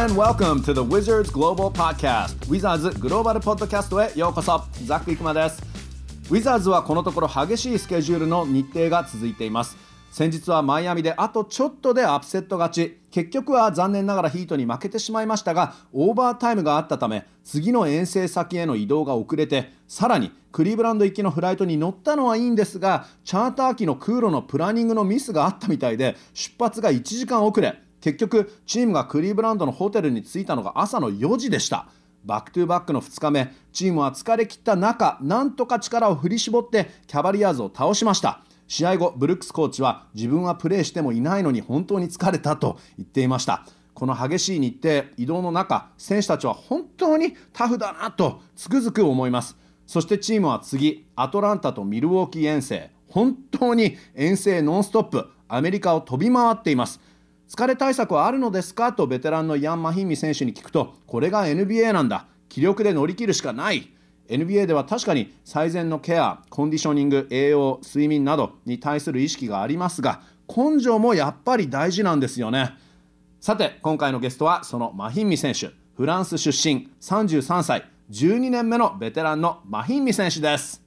and welcome to the Wizards Global Podcast. Wizards グローバルポッドキャストへようこそ。ザック・イクマです。ウィザーズはこのところ激しいスケジュールの日程が続いています。先日はマイアミであとちょっとでアップセット勝ち。結局は残念ながらヒートに負けてしまいましたがオーバータイムがあったため次の遠征先への移動が遅れてさらにクリーブランド行きのフライトに乗ったのはいいんですがチャーター機の空路のプランニングのミスがあったみたいで出発が1時間遅れ。結局チームがクリーブランドのホテルに着いたのが朝の4時でした。バックトゥバックの2日目チームは疲れ切った中なんとか力を振り絞ってキャバリアーズを倒しました。試合後ブルックスコーチは自分はプレーしてもいないのに本当に疲れたと言っていました。この激しい日程移動の中選手たちは本当にタフだなとつくづく思います。そしてチームは次アトランタとミルウォーキー遠征。本当に遠征ノンストップ。アメリカを飛び回っています。疲れ対策はあるのですか？とベテランのヤン・マヒンミ選手に聞くとこれが NBA なんだ。気力で乗り切るしかない。NBA では確かに最善のケアコンディショニング栄養睡眠などに対する意識がありますが根性もやっぱり大事なんですよね。さて今回のゲストはそのマヒンミ選手。フランス出身33歳12年目のベテランのマヒンミ選手です。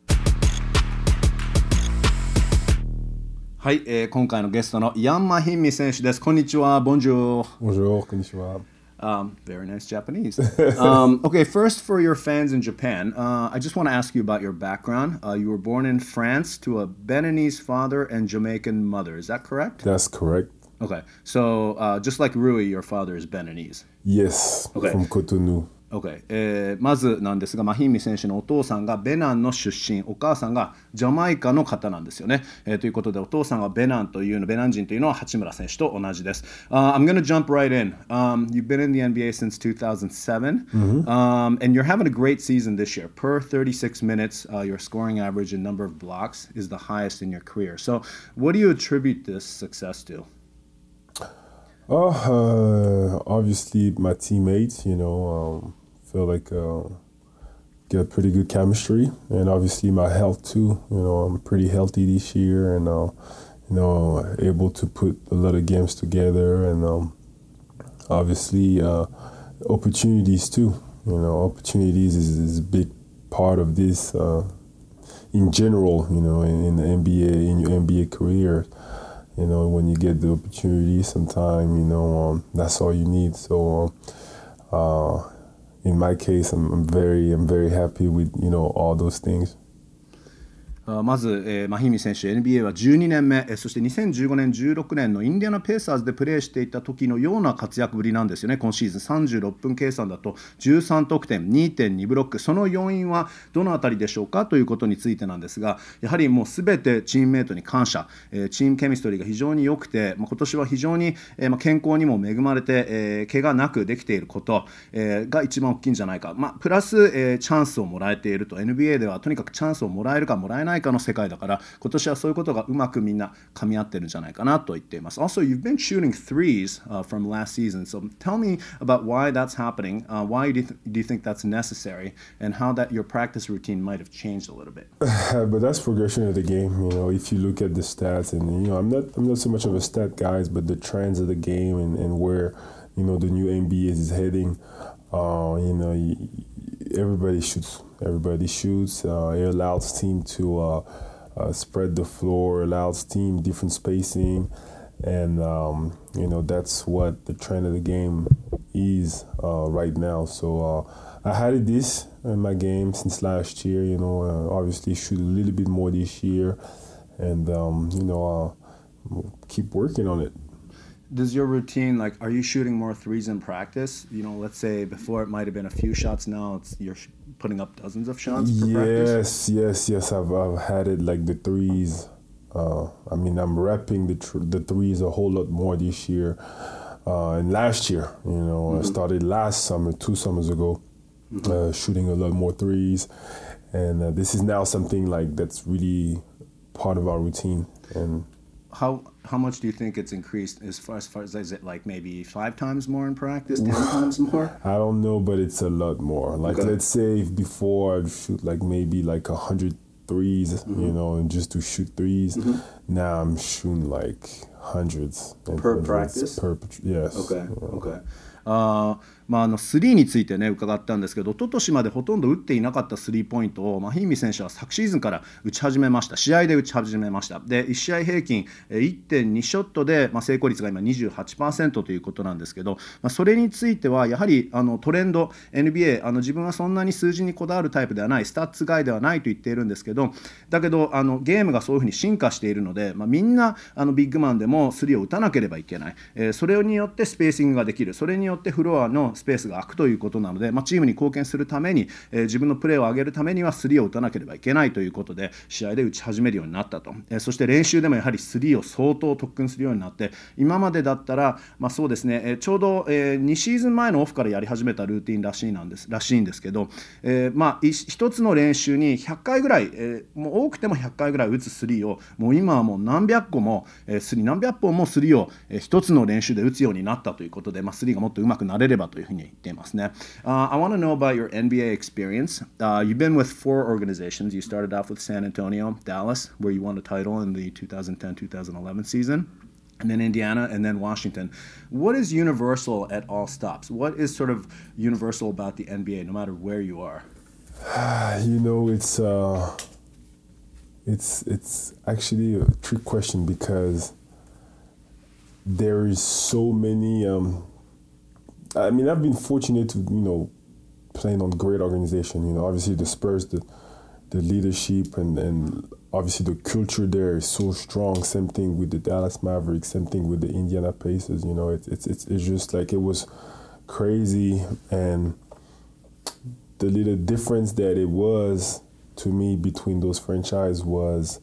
はい、えー、今回のゲストのヤンマヒンミ選手ですこんにちはボンジューボンジューこんにちは Um, very nice Japanese. um, okay, first for your fans in Japan, uh, I just want to ask you about your background. Uh, you were born in France to a Beninese father and Jamaican mother. Is that correct? That's correct. Okay, so uh, just like Rui, your father is Beninese. Yes, okay. from Cotonou. Okay. えー、まずなんですが、マヒンミ選手のお父さんがベナンの出身、お母さんがジャマイカの方なんですよね。えー、ということで、お父さんがベナンというの、ベナン人というのは八村選手と同じです。Uh, I'm going to jump right in.、Um, you've been in the NBA since 2007, mm-hmm. um, and you're having a great season this year. Per 36 minutes, uh, your scoring average and number of blocks is the highest in your career. So, what do you attribute this success to? Oh, uh, obviously my teammates, you know, um, feel like uh, get pretty good chemistry, and obviously my health too. You know, I'm pretty healthy this year, and uh, you know, able to put a lot of games together, and um, obviously uh, opportunities too. You know, opportunities is, is a big part of this uh, in general. You know, in, in, the NBA, in your NBA career. You know, when you get the opportunity, sometime you know um, that's all you need. So. Uh, in my case, I'm, I'm very I'm very happy with you know all those things. まず、えー、マヒミ選手 NBA は12年目、そして2015年16年のインディアナ・ペーサーズでプレーしていた時のような活躍ぶりなんですよね。今シーズン36分計算だと13得点2.2ブロック。その要因はどの辺りでしょうか？ということについてなんですがやはりもうすべてチームメートに感謝、えー、チームケミストリーが非常に良くて、まあ、今年は非常に、えーまあ、健康にも恵まれて、えー、怪我なくできていること、えー、が一番大きいんじゃないか、まあ、プラス、えー、チャンスをもらえていると。NBA ではとにかくチャンスをもらえるかもらえなないかの世界だから今年はそういうことがうまくみんな噛み合ってるんじゃないかなと言っています Also you've been shooting threes、uh, from last season so tell me about why that's happening、uh, why do you, th- do you think that's necessary and how that your practice routine might have changed a little bit but that's progression of the game you know if you look at the stats and you know I'm not I'm not so much of a stat guys but the trends of the game and, and where you know the new NBA is heading uh, you know everybody shoots. Everybody shoots. Uh, it allows team to uh, uh, spread the floor. Allows team different spacing, and um, you know that's what the trend of the game is uh, right now. So uh, I had this in my game since last year. You know, obviously shoot a little bit more this year, and um, you know keep working on it does your routine like are you shooting more threes in practice you know let's say before it might have been a few shots now it's you're putting up dozens of shots yes practice? yes yes I've, I've had it like the threes uh, I mean I'm repping the tr- the threes a whole lot more this year uh, and last year you know mm-hmm. I started last summer two summers ago mm-hmm. uh, shooting a lot more threes and uh, this is now something like that's really part of our routine and how how much do you think it's increased as far as far as is it like maybe five times more in practice, ten times more? I don't know, but it's a lot more. Like okay. let's say before I'd shoot like maybe like a hundred threes, mm-hmm. you know, and just to shoot 3s mm-hmm. now I'm shooting like hundreds per hundreds practice. Per yes. Okay. Okay. Uh, まあ、あの3についてね伺ったんですけど一昨年までほとんど打っていなかったスリーポイントを、マヒンミ選手は昨シーズンから打ち始めました。試合で打ち始めました。で1試合平均1.2ショットで、まあ、成功率が今28%ということなんですけど、まあ、それについてはやはりあのトレンド NBA あの自分はそんなに数字にこだわるタイプではない stats guy ではないと言っているんですけどだけどあのゲームがそういうふうに進化しているので、まあ、みんなあのビッグマンでもスリーを打たなければいけない、えー、それによってスペーシングができる。それによってフロアのスペースが空くということなので、まあ、チームに貢献するために、えー、自分のプレーを上げるためにはスリーを打たなければいけないということで試合で打ち始めるようになったと、えー、そして練習でもやはりスリーを相当特訓するようになって今までだったら、まあ、そうですね、えー、ちょうど、えー、2シーズン前のオフからやり始めたルーティンらしいなんですらしいんですけど、えー、まあ一つの練習に100回ぐらい、えー、もう多くても100回ぐらい打つスリーをもう今はもう何百個も、えー、スリー何百本もスリーを、えー、一つの練習で打つようになったということで、まあ、スリーがもっと上手くなれればというふうに言っていますね。Uh, I want to know about your NBA experience. Uh, you've been with four organizations. You started off with San Antonio, Dallas, where you won a title in the 2010 2011 season, and then Indiana, and then Washington. What is universal at all stops? What is sort of universal about the NBA, no matter where you are? you know, it's. Uh, it's it's actually a trick question because there is so many um, I mean, I've been fortunate to, you know, playing on great organization. You know, obviously the Spurs, the the leadership and, and obviously the culture there is so strong. Same thing with the Dallas Mavericks. Same thing with the Indiana Pacers. You know, it's it's it's, it's just like it was crazy and the little difference that it was to me between those franchises was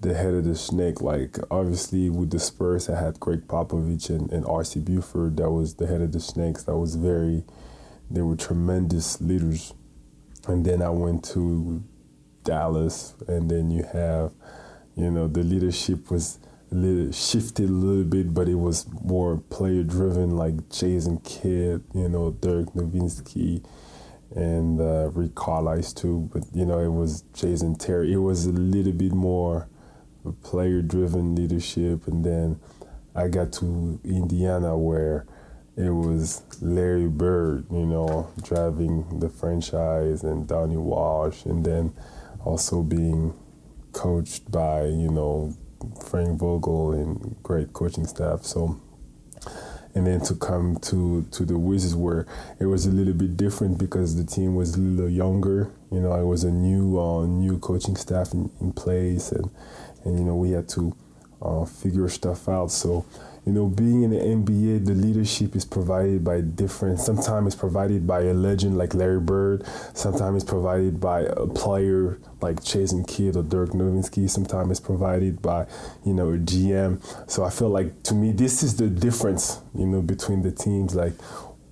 the head of the snake. Like obviously with the Spurs, I had Greg Popovich and, and R.C. Buford. That was the head of the snakes. That was very, they were tremendous leaders. And then I went to Dallas, and then you have, you know, the leadership was a little shifted a little bit, but it was more player driven, like Jason Kidd, you know, Dirk Nowitzki and uh, Rick Carlisle too. But you know, it was Jason Terry. It was a little bit more player driven leadership. And then I got to Indiana where it was Larry Bird, you know, driving the franchise and Donnie Walsh, and then also being coached by, you know, Frank Vogel and great coaching staff. So, and then to come to to the Wizards where it was a little bit different because the team was a little younger. You know, I was a new uh, new coaching staff in, in place, and and you know we had to uh, figure stuff out. So you know, being in the NBA, the leadership is provided by different. Sometimes it's provided by a legend like Larry Bird. Sometimes it's provided by a player like Jason Kidd or Dirk Nowitzki. Sometimes it's provided by, you know, a GM. So I feel like to me, this is the difference, you know, between the teams. Like,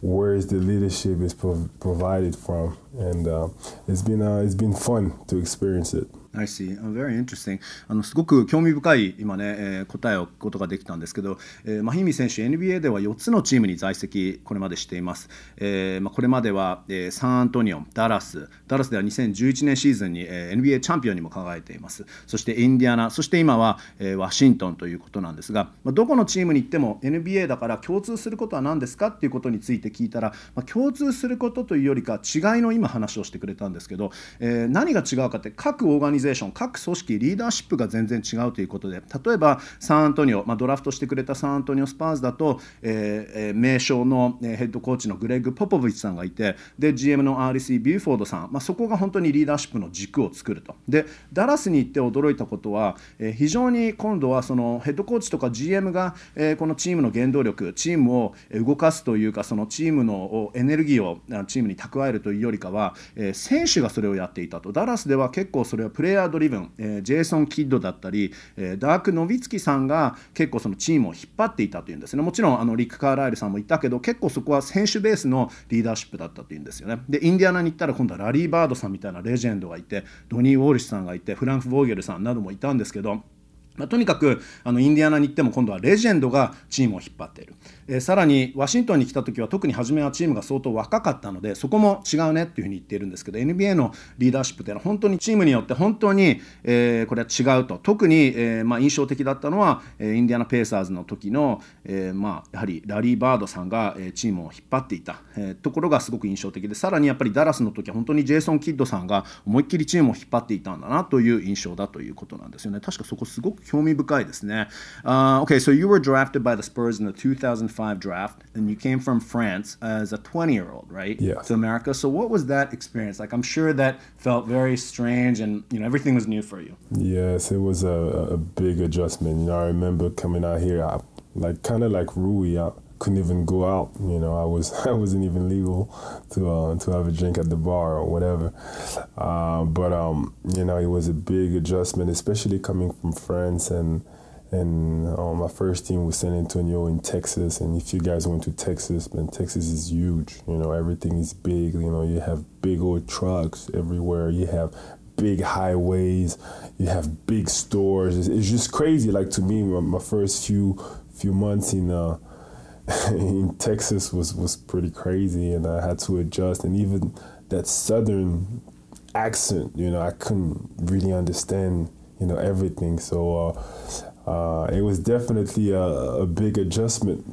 where is the leadership is pro- provided from, and uh, it's been uh, it's been fun to experience it. I see. Very interesting. あのすごく興味深い今ね、えー、答えを聞くことができたんですけど、えー、マヒミ選手 NBA では4つのチームに在籍これまでしています。えーまあ、これまでは、えー、サンアントニオン、ダラス、ダラスでは2011年シーズンに、えー、NBA チャンピオンにも輝いています。そしてインディアナ、そして今は、えー、ワシントンということなんですが、まあ、どこのチームに行っても NBA だから共通することは何ですかっていうことについて聞いたら、まあ、共通することというよりか違いの今話をしてくれたんですけど、えー、何が違うかって各 organization、各組織リーダーシップが全然違うということで例えばサンアントニオ、まあ、ドラフトしてくれたサンアントニオスパーズだと、えー、名将のヘッドコーチのグレッグ・ポポビッチさんがいてで GM のアーシー・ビューフォードさん、まあ、そこが本当にリーダーシップの軸を作ると。でダラスに行って驚いたことは、えー、非常に今度はそのヘッドコーチとか GM が、えー、このチームの原動力チームを動かすというかそのチームのエネルギーをチームに蓄えるというよりかは、えー、選手がそれをやっていたと。ダラスでは結構それは player driven、えー、ジェイソン・キッドだったり、えー、ダーク・ノビツキさんが結構そのチームを引っ張っていたというんですね。もちろんあのリック・カーライルさんもいたけど結構そこは選手ベースのリーダーシップだったというんですよね。でインディアナに行ったら今度はラリー・バードさんみたいなレジェンドがいてドニー・ウォールシュさんがいてフランク・ボーゲルさんなどもいたんですけどまあ、とにかくあのインディアナに行っても今度はレジェンドがチームを引っ張っている、え、さらにワシントンに来た時は特に初めはチームが相当若かったのでそこも違うねっていうふうに言っているんですけど NBA のリーダーシップというのは本当にチームによって本当に、えー、これは違うと。特に、えーまあ、印象的だったのは、インディアナ・ペイサーズの時の、えーまあ、やはりラリー・バードさんが、チームを引っ張っていた、え、ところがすごく印象的でさらにやっぱりダラスの時は本当にジェイソン・キッドさんが思いっきりチームを引っ張っていたんだなという印象だということなんですよね。確かそこすごく興味深いですね。Uh, okay, so you were drafted by the Spurs in the 2005 draft, and you came from France as a 20 year old, right? Yeah. To America. So what was that experience like? I'm sure that felt very strange, and you know everything was new for you. Yes, it was a, a big adjustment. You know, I remember coming out here, I, like kind of like Rui. I, couldn't even go out. You know, I was I wasn't even legal to uh, to have a drink at the bar or whatever. Uh, but um, you know, it was a big adjustment, especially coming from France and and um, my first team was San Antonio in Texas. And if you guys went to Texas, man, Texas is huge. You know, everything is big. You know, you have big old trucks everywhere. You have big highways. You have big stores. It's, it's just crazy. Like to me, my, my, first few few months in uh, in Texas was was pretty crazy, and I had to adjust. And even that southern accent, you know, I couldn't really understand you know everything. So uh, uh, it was definitely a, a big adjustment.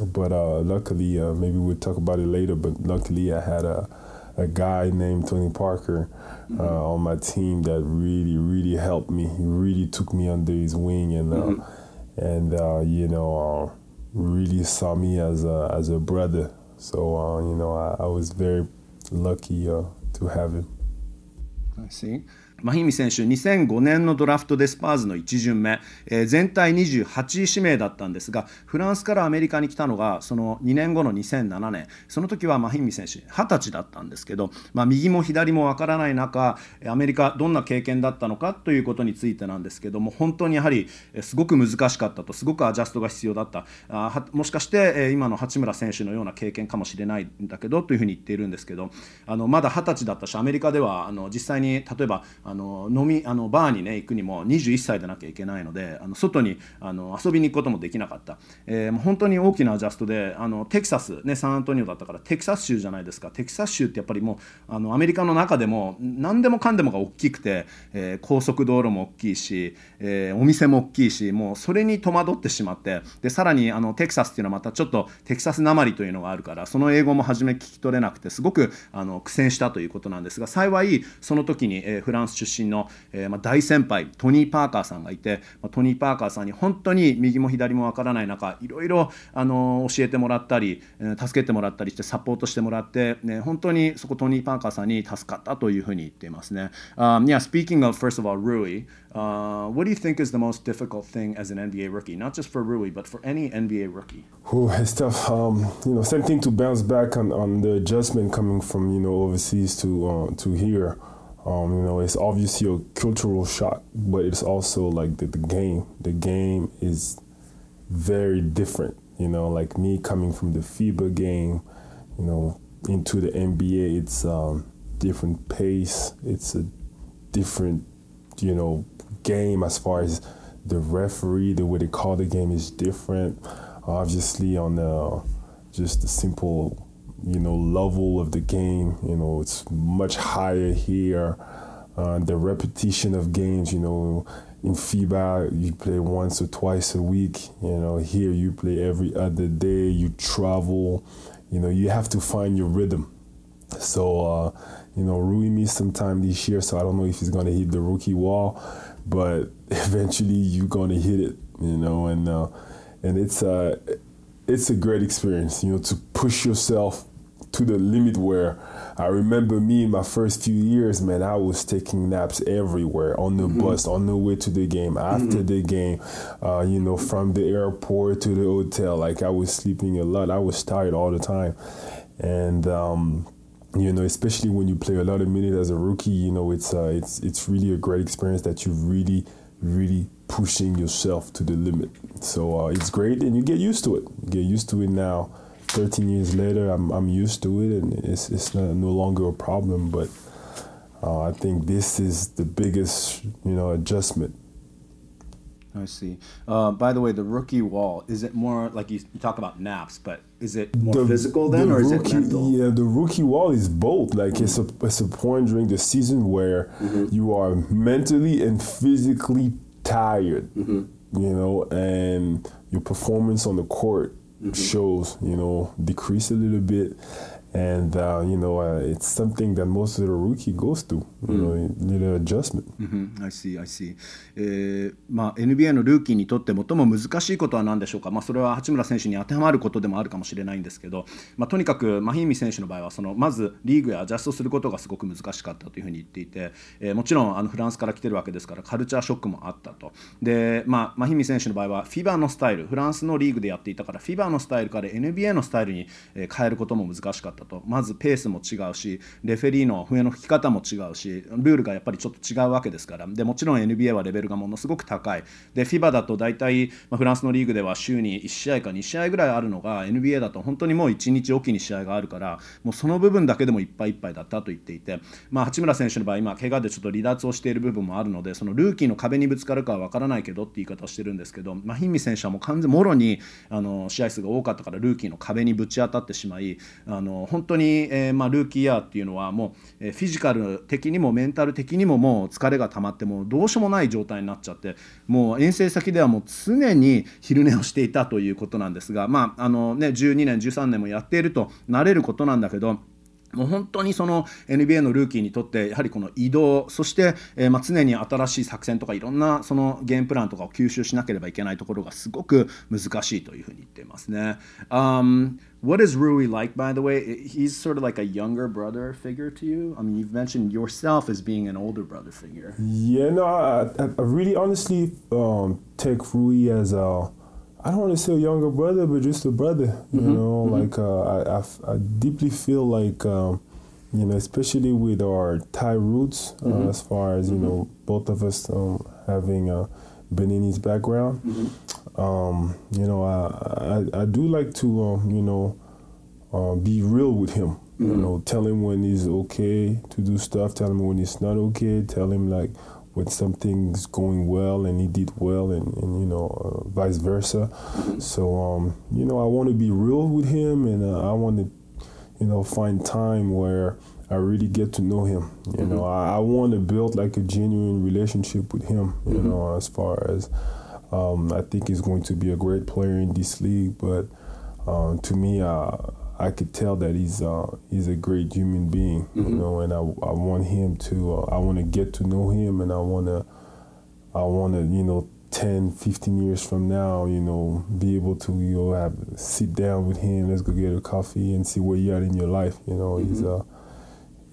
But uh, luckily, uh, maybe we'll talk about it later. But luckily, I had a a guy named Tony Parker mm-hmm. on my team that really, really helped me. He really took me under his wing and mm-hmm. and you know really saw me as a as a brother. So you know, I, I was very lucky to have him. I see. マヒミ選手、2005年のドラフトでスパーズの1巡目、えー、全体28位指名だったんですが、フランスからアメリカに来たのが、その2年後の2007年、その時はマヒミ選手、20歳だったんですけど、まあ、右も左もわからない中、アメリカ、どんな経験だったのかということについてなんですけども、本当にやはりすごく難しかったと、すごくアジャストが必要だった、あもしかして、え、今の八村選手のような経験かもしれないんだけどというふうに言っているんですけど、あのまだ20歳だったし、アメリカではあの実際に例えば、あの飲みあのバーにね行くにも21歳でなきゃいけないのであの外にあの遊びに行くこともできなかった、えー、もう本当に大きなアジャストであのテキサス、ね、サンアントニオだったからテキサス州じゃないですか。テキサス州ってやっぱりもうあのアメリカの中でも何でもかんでもが大きくて、えー、高速道路も大きいし、えー、お店も大きいしもうそれに戸惑ってしまってでさらにあのテキサスっていうのはまたちょっとテキサスなまりというのがあるからその英語も初め聞き取れなくてすごくあの苦戦したということなんですが幸いその時に、えー、フランスス出身の、えーまあ、大先輩トニー・パーカーさんがいて、まあ、トニー・パーカーさんに本当に右も左もわからない中いろいろあの教えてもらったり、えー、助けてもらったりしてサポートしてもらって、ね、本当にそこトニー・パーカーさんに助かったというふうに言っていますね。Um, yeah, speaking of first of all Rui, uh, what do you think is the most difficult thing as an NBA rookie, not just for Rui, but for any NBA rookie? Oh, it's tough. Um, you know, same thing to bounce back on, on the adjustment coming from you know overseas to uh, to here. Um, you know, it's obviously a cultural shock, but it's also like the, the game. The game is very different. You know, like me coming from the FIBA game, you know, into the NBA, it's um, different pace. It's a different, you know, game as far as the referee, the way they call the game is different. Obviously, on the just the simple you know level of the game. You know, it's much higher here. Uh, the repetition of games, you know, in FIBA you play once or twice a week. You know, here you play every other day. You travel. You know, you have to find your rhythm. So, uh, you know, Rui missed some time this year, so I don't know if he's going to hit the rookie wall, but eventually you're going to hit it. You know, and uh, and it's uh, it's a great experience. You know, to push yourself to the limit where I remember me in my first few years, man, I was taking naps everywhere on the mm-hmm. bus, on the way to the game, after mm-hmm. the game, uh, you know, from the airport to the hotel. Like I was sleeping a lot. I was tired all the time. And, um, you know, especially when you play a lot of minutes as a rookie, you know, it's uh, it's it's really a great experience that you really, really pushing yourself to the limit. So uh, it's great, and you get used to it. You get used to it now 13 years later, I'm, I'm used to it and it's, it's not, no longer a problem. But uh, I think this is the biggest, you know, adjustment I see. Uh, by the way, the rookie wall is it more like you, you talk about naps, but is it more the, physical then, the or rookie, is it mental? Yeah, the rookie wall is both. Like mm-hmm. it's a it's a point during the season where mm-hmm. you are mentally and physically tired, mm-hmm. you know, and your performance on the court mm-hmm. shows, you know, decrease a little bit and uh, you know uh, it's something that most of the rookie goes through you know an adjustment、mm hmm. I see I see、えーまあ、NBA のルーキーにとって最も難しいことは何でしょうか、まあ、それは八村選手に当てはまることでもあるかもしれないんですけど、まあ、とにかくマヒーミ選手の場合はそのまずリーグへアジャストすることがすごく難しかったというふうに言っていて、えー、もちろんあのフランスから来てるわけですからカルチャーショックもあったと。で、まあ、マヒーミ選手の場合はフィバーのスタイルフランスのリーグでやっていたからフィバーのスタイルから NBA のスタイルに変えることも難しかったと。まずペースも違うしレフェリーの笛の吹き方も違うしルールがやっぱりちょっと違うわけですから。でもちろん NBA はレベルがものすごく高い。で FIBA だと大体、まあ、フランスのリーグでは週に1試合か2試合ぐらいあるのが NBA だと本当にもう1日おきに試合があるからもうその部分だけでもいっぱいいっぱいだったと言っていて、まあ、八村選手の場合今怪我でちょっと離脱をしている部分もあるのでそのルーキーの壁にぶつかるかは分からないけどって言い方をしてるんですけど、まあ、ヒンミ選手はもう完全もろにあの試合数が多かったからルーキーの壁にぶち当たってしまいあの本当に、えーまあ、ルーキーイヤーっていうのはもう、えー、フィジカル的にもメンタル的にももう疲れが溜まってもうどうしようもない状態になっちゃってもう遠征先ではもう常に昼寝をしていたということなんですがまああのね12年13年もやっているとなれることなんだけどもう本当にその NBA のルーキーにとってやはりこの移動そして、えー、まあ常に新しい作戦とかいろんなそのゲームプランとかを吸収しなければいけないところがすごく難しいというふうに言っていますね。Um, what is Rui like, by the way? He's sort of like a younger brother figure to you. I mean, you've mentioned yourself as being an older brother figure. Yeah, no, I, I really honestly um, take Rui as a I don't want to say a younger brother, but just a brother. You mm-hmm. know, mm-hmm. like uh, I, I, I, deeply feel like, um, you know, especially with our Thai roots, uh, mm-hmm. as far as you know, mm-hmm. both of us um, having a Beninese background. Mm-hmm. Um, you know, I, I, I do like to um, you know uh, be real with him. You mm-hmm. know, tell him when he's okay to do stuff. Tell him when he's not okay. Tell him like when something's going well and he did well and, and you know uh, vice versa so um, you know i want to be real with him and uh, i want to you know find time where i really get to know him you mm-hmm. know i, I want to build like a genuine relationship with him you mm-hmm. know as far as um, i think he's going to be a great player in this league but uh, to me uh, I could tell that he's uh, he's a great human being, mm-hmm. you know, and I, I want him to uh, I want to get to know him, and I want to I want to you know 10, 15 years from now, you know, be able to you know have sit down with him, let's go get a coffee and see where you're at in your life. You know, mm-hmm. he's uh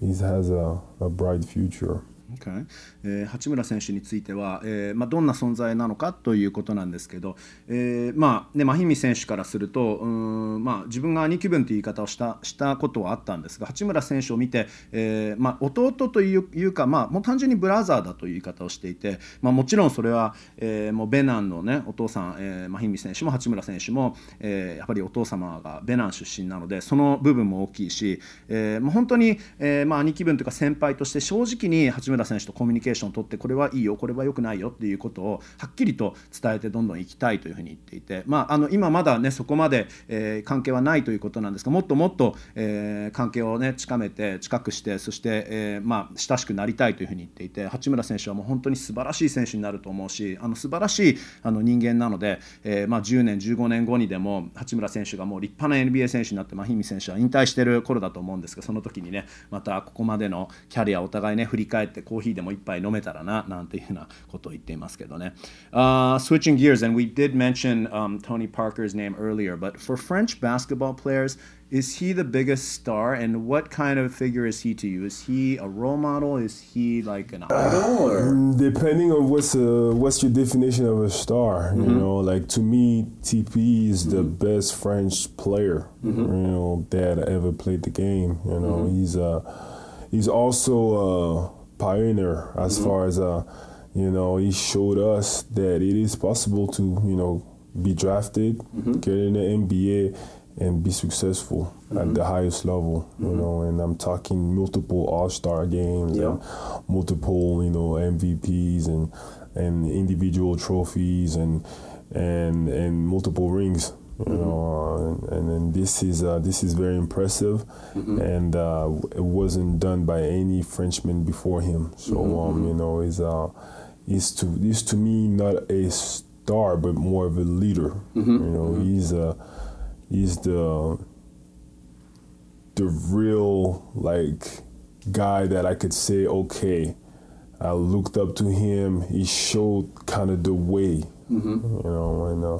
he has a, a bright future. Okay. えー、八村選手については、えーまあ、どんな存在なのかということなんですけど、えーまあね、マヒミ選手からするとうん、まあ、自分が兄貴分という言い方をしたしたことはあったんですが八村選手を見て、えーまあ、弟というか、まあ、もう単純にブラザーだという言い方をしていて、まあ、もちろんそれは、えー、もうベナンの、ね、お父さん、えー、マヒミ選手も八村選手も、えー、やっぱりお父様がベナン出身なのでその部分も大きいし、えーまあ、本当に、えーまあ、兄貴分というか先輩として正直に八村選手とコミュニケーションを取ってこれはいいよこれは良くないよっていうことをはっきりと伝えてどんどん行きたいというふうに言っていて、まあ、あの今まだねそこまで、えー、関係はないということなんですがもっともっと、えー、関係をね近めて近くしてそして、えー、まあ、親しくなりたいというふうに言っていて八村選手はもう本当に素晴らしい選手になると思うしあの素晴らしいあの人間なので、えまあ、10年15年後にでも八村選手がもう立派な NBA 選手になってマヒミ選手は引退してる頃だと思うんですがその時にねまたここまでのキャリアをお互いね振り返ってコーヒーでも一杯飲めたらななんていうふうなことを言っていますけどね。Uh, switching gears, and we did mention um, Tony Parker's name earlier, but for French basketball players, is he the biggest star and what kind of figure is he to you is he a role model is he like an idol or? Uh, depending on what's uh, what's your definition of a star mm-hmm. you know like to me tp is mm-hmm. the best french player mm-hmm. you know that ever played the game you know mm-hmm. he's uh he's also uh pioneer as mm-hmm. far as uh, you know he showed us that it is possible to you know be drafted, mm-hmm. get in the NBA, and be successful mm-hmm. at the highest level. You mm-hmm. know, and I'm talking multiple All Star games, yeah. and multiple you know MVPs, and and individual trophies and and and multiple rings. You mm-hmm. know, uh, and, and this is uh, this is very impressive, mm-hmm. and uh, it wasn't done by any Frenchman before him. So mm-hmm. um, you know, is uh, is to is to me not a star, but more of a leader. Mm-hmm. You know, mm-hmm. he's uh, he's the the real like guy that I could say, okay, I looked up to him. He showed kind of the way, mm-hmm. you know, and uh,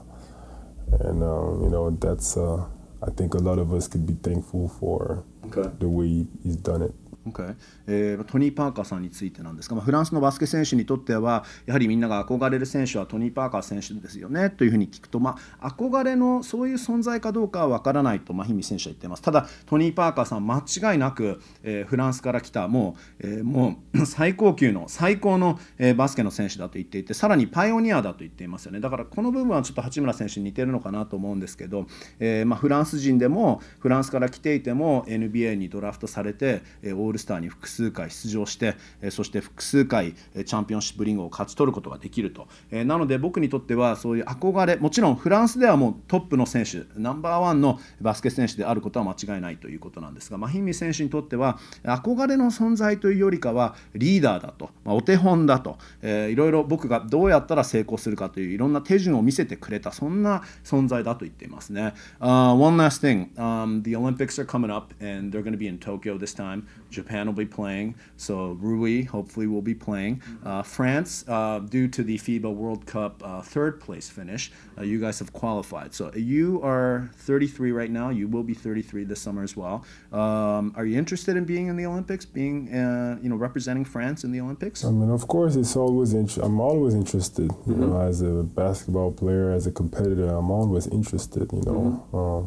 and uh, you know that's uh, I think a lot of us could be thankful for okay. the way he's done it. Okay. えー、トニー・パーカーさんについてなんですが、まあ、フランスのバスケ選手にとってはやはりみんなが憧れる選手はトニー・パーカー選手ですよねというふうに聞くと、まあ、憧れのそういう存在かどうかは分からないと、まあ、日見選手は言っていますただトニー・パーカーさん間違いなく、えー、フランスから来たもう,、えー、もう 最高級の最高の、えー、バスケの選手だと言っていてさらにパイオニアだと言っていますよねだからこの部分はちょっと八村選手に似てるのかなと思うんですけど、えーまあ、フランス人でもフランスから来ていても NBA にドラフトされて、えー、オールスターに複数回出場して、えそして複数回チャンピオンシップリングを勝ち取ることができると、えなので僕にとってはそういう憧れもちろんフランスではもうトップの選手ナンバーワンのバスケ選手であることは間違いないということなんですがマヒミ選手にとっては憧れの存在というよりかはリーダーだと、ま、お手本だと、えー、いろいろ僕がどうやったら成功するかといういろんな手順を見せてくれたそんな存在だと言っていますね。Uh, one last thing、um, the Olympics are coming up and they're going to be in Tokyo this time. Japan will be playing. So Rui hopefully will be playing. Uh, France, uh, due to the FIBA World Cup uh, third place finish, uh, you guys have qualified. So you are 33 right now. You will be 33 this summer as well. Um, are you interested in being in the Olympics, being uh, you know representing France in the Olympics? I mean, of course, it's always int- I'm always interested. You mm-hmm. know, as a basketball player, as a competitor, I'm always interested. You know. Mm-hmm. Um,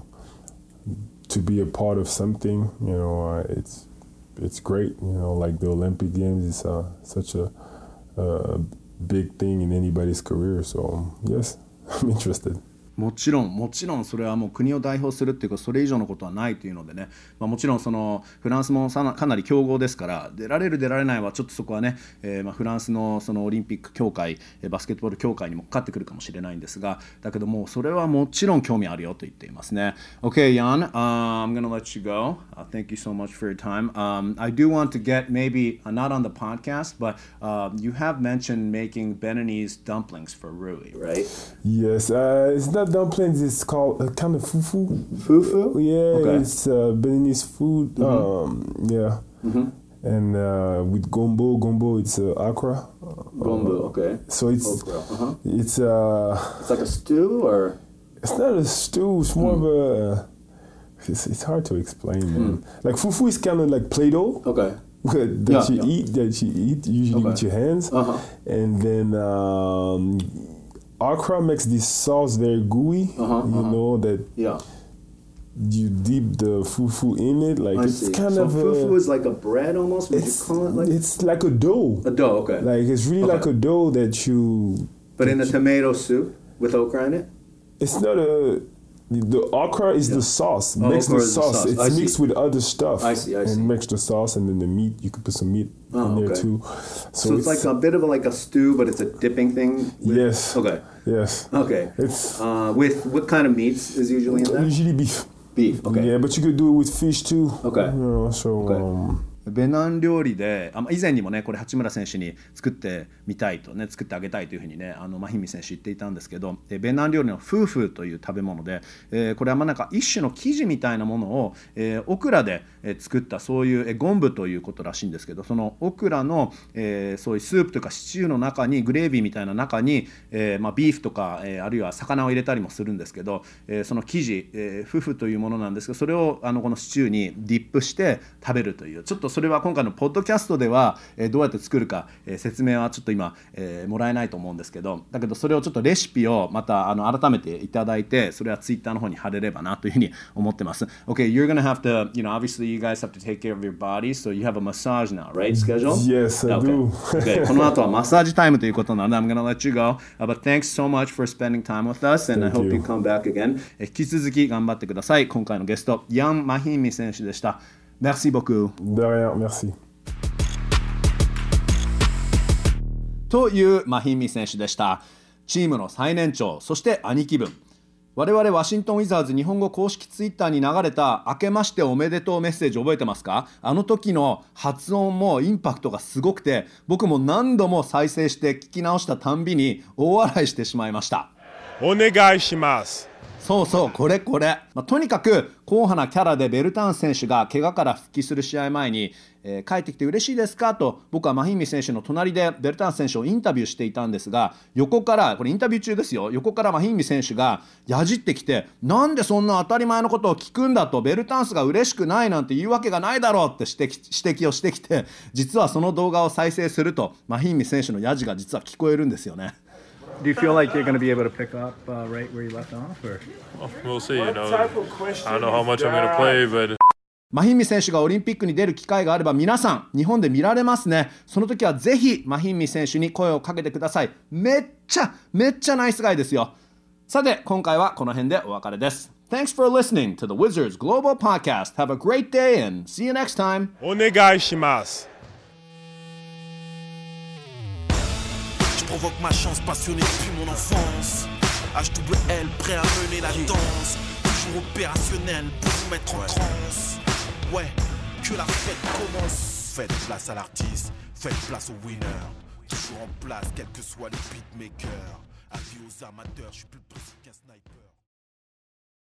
to be a part of something, you know, uh, it's it's great. You know, like the Olympic Games is uh, such a, a big thing in anybody's career. So yes, I'm interested. もちろんもちろんそれはもう国を代表するっていうかそれ以上のことはないというのでね、まあ、もちろんそのフランスもかなり強豪ですから出られる出られないはちょっとそこはね、えー、まあフランスのそのオリンピック協会バスケットボール協会にもかかってくるかもしれないんですがだけどもそれはもちろん興味あるよと言っていますね。OK Jan、uh, I'm gonna let you go、uh, thank you so much for your time、um, I do want to get maybe、uh, not on the podcast but、uh, you have mentioned making Beninese dumplings for Rui right? Yes、uh, it's not dumplings is called uh, kind of fufu. Fufu? Yeah, okay. it's uh, Beninese food. Mm-hmm. Um, yeah. Mm-hmm. And uh, with gombo, gombo, it's uh, akra. Gombo, okay. So it's uh-huh. it's uh, it's like a stew, or it's not a stew. It's more mm. of a. It's, it's hard to explain. Mm. Like fufu is kind of like Play-Doh. Okay. that yeah, you yeah. eat, that you eat usually okay. with your hands, uh-huh. and then um, okra makes this sauce very gooey. Uh-huh, you uh-huh. know that. Yeah. You dip the fufu in it, like I it's see. kind so of fufu a, is like a bread almost. Would it's, you call it like? It's like a dough. A dough, okay. Like it's really okay. like a dough that you. But in a tomato soup with okra in it. It's not a the okra is yeah. the sauce. Oh, makes the sauce. the sauce. It's I mixed see. with other stuff. I see. I and see. mix the sauce, and then the meat. You could put some meat oh, in there okay. too. So, so it's, it's, like a bit of a, like a stew, but it's a dipping thing. With, yes. Okay. Yes. Okay. It's uh, with what kind of meats is usually in there? Usually beef. Beef. Okay. Yeah, but you could do it with fish too. Okay. You know, so. Okay. Um, ベナン料理であ以前にもねこれ八村選手に作ってみたいとね作ってあげたいというふうにねあのマヒミ選手言っていたんですけどベナン料理の夫婦という食べ物で、えー、これはまあなんか一種の生地みたいなものを、えー、オクラで作ったそういう、えー、ゴンブということらしいんですけどそのオクラの、えー、そういうスープとかシチューの中にグレービーみたいな中に、えまあ、ビーフとか、え、あるいは魚を入れたりもするんですけど、え、その生地、えー、夫婦というものなんですけどそれをあのこのシチューにディップして食べるというちょっとそれは今回のポッドキャストでは、えー、どうやって作るか、えー、説明はちょっと今、えー、もらえないと思うんですけどだけどそれをちょっとレシピをまたあの改めていただいてそれはツイッターの方に貼れればなというふうに思ってます OK you're gonna have to you know obviously you guys have to take care of your body so you have a massage now right schedule Yes I do okay. この後はマッサージタイムということなので I'm gonna let you go、uh, but thanks so much for spending time with us and I hope you. you come back again 引き続き頑張ってください今回のゲストヤン・マヒンミ選手でした Merci beaucoup. De rien, merci. というマヒンミ選手でした。チームの最年長そして兄貴分。我々ワシントン・ウィザーズ日本語公式ツイッターに流れた「明けましておめでとう」メッセージ覚えてますか？あの時の発音もインパクトがすごくて僕も何度も再生して聞き直したたんびに大笑いしてしまいました。お願いしますそうそうこれこれ、まあ、とにかく硬派なキャラでベルタン選手が怪我から復帰する試合前に、えー、帰ってきて嬉しいですか？と僕はマヒンミ選手の隣でベルタン選手をインタビューしていたんですが横からこれインタビュー中ですよ。横からマヒンミ選手がやじってきてなんでそんな当たり前のことを聞くんだとベルタンスが嬉しくないなんて言うわけがないだろうって指摘指摘をしてきて実はその動画を再生するとマヒンミ選手のやじが実は聞こえるんですよね。Do you feel like you're going to be able to pick up uh, right where you left off? Or? Well, we'll see. You know, I don't know how much I'm going to play, but. マヒンミ選手がオリンピックに出る機会があれば皆さん日本で見られますねその時はぜひマヒンミ選手に声をかけてくださいめっちゃめっちゃナイスガイですよさて今回はこの辺でお別れです Thanks for listening to the Wizards Global Podcast. Have a great day and see you next time. お願いします provoque ma chance passionnée depuis mon enfance. HWL prêt à mener la danse. Toujours opérationnel pour vous mettre en transe. Ouais, que la fête commence. Faites place à l'artiste, faites place au winner. Toujours en place, quels que soient les beatmakers. Avis aux amateurs, je suis plus précis qu'un sniper.